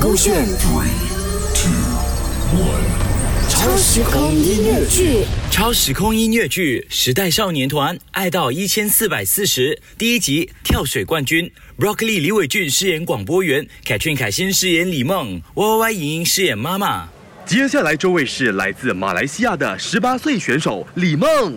勾选 Three, two, one. 超时空音乐剧。超时空音乐剧《时代少年团》爱到一千四百四十第一集跳水冠军，Broccoli 李伟俊饰演广播员，凯俊凯欣饰演李梦，Y Y Y 莹莹饰演妈妈。接下来这位是来自马来西亚的十八岁选手李梦。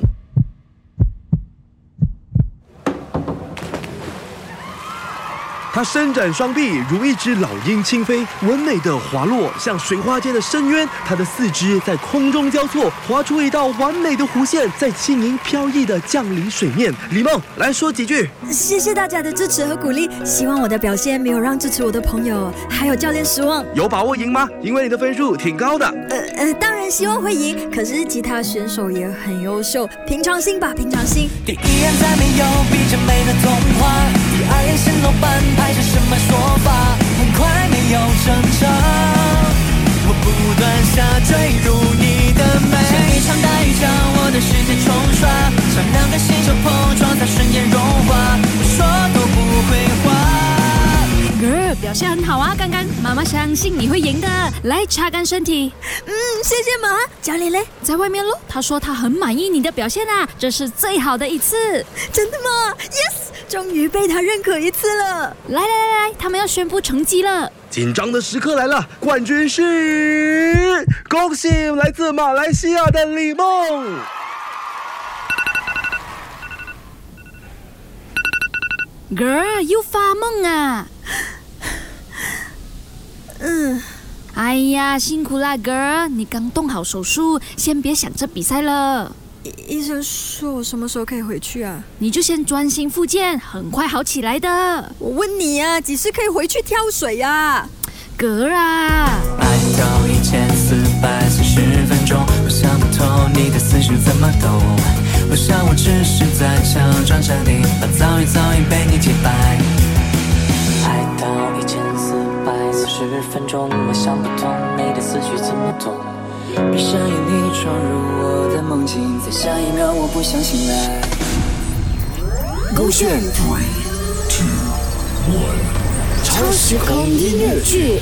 她伸展双臂，如一只老鹰轻飞，完美的滑落，像水花间的深渊。他的四肢在空中交错，划出一道完美的弧线，在轻盈飘逸的降临水面。李梦来说几句。谢谢大家的支持和鼓励，希望我的表现没有让支持我的朋友还有教练失望。有把握赢吗？因为你的分数挺高的。呃呃，当然希望会赢，可是其他选手也很优秀，平常心吧，平常心。第一眼再没有比这美的童话，好啊，刚刚妈妈相信你会赢的，来擦干身体。嗯，谢谢妈。教练嘞，在外面喽，他说他很满意你的表现啊，这是最好的一次。真的吗？Yes，终于被他认可一次了。来来来来，他们要宣布成绩了。紧张的时刻来了，冠军是恭喜来自马来西亚的李梦。girl 又发梦啊！嗯，哎呀，辛苦啦，girl，你刚动好手术，先别想着比赛了，医医生说我什么时候可以回去啊？你就先专心复健，很快好起来的。我问你啊，几时可以回去跳水啊？girl 啊，爱到一千四百四十分钟，我想不透你的思绪怎么懂。我想我只是在强装镇定，把早已早已被你击败。十分钟，我想不通你的思绪怎么懂。闭上眼，你闯入我的梦境，在下一秒我不想醒来。勾选 Three, two, one. 超时空音乐剧。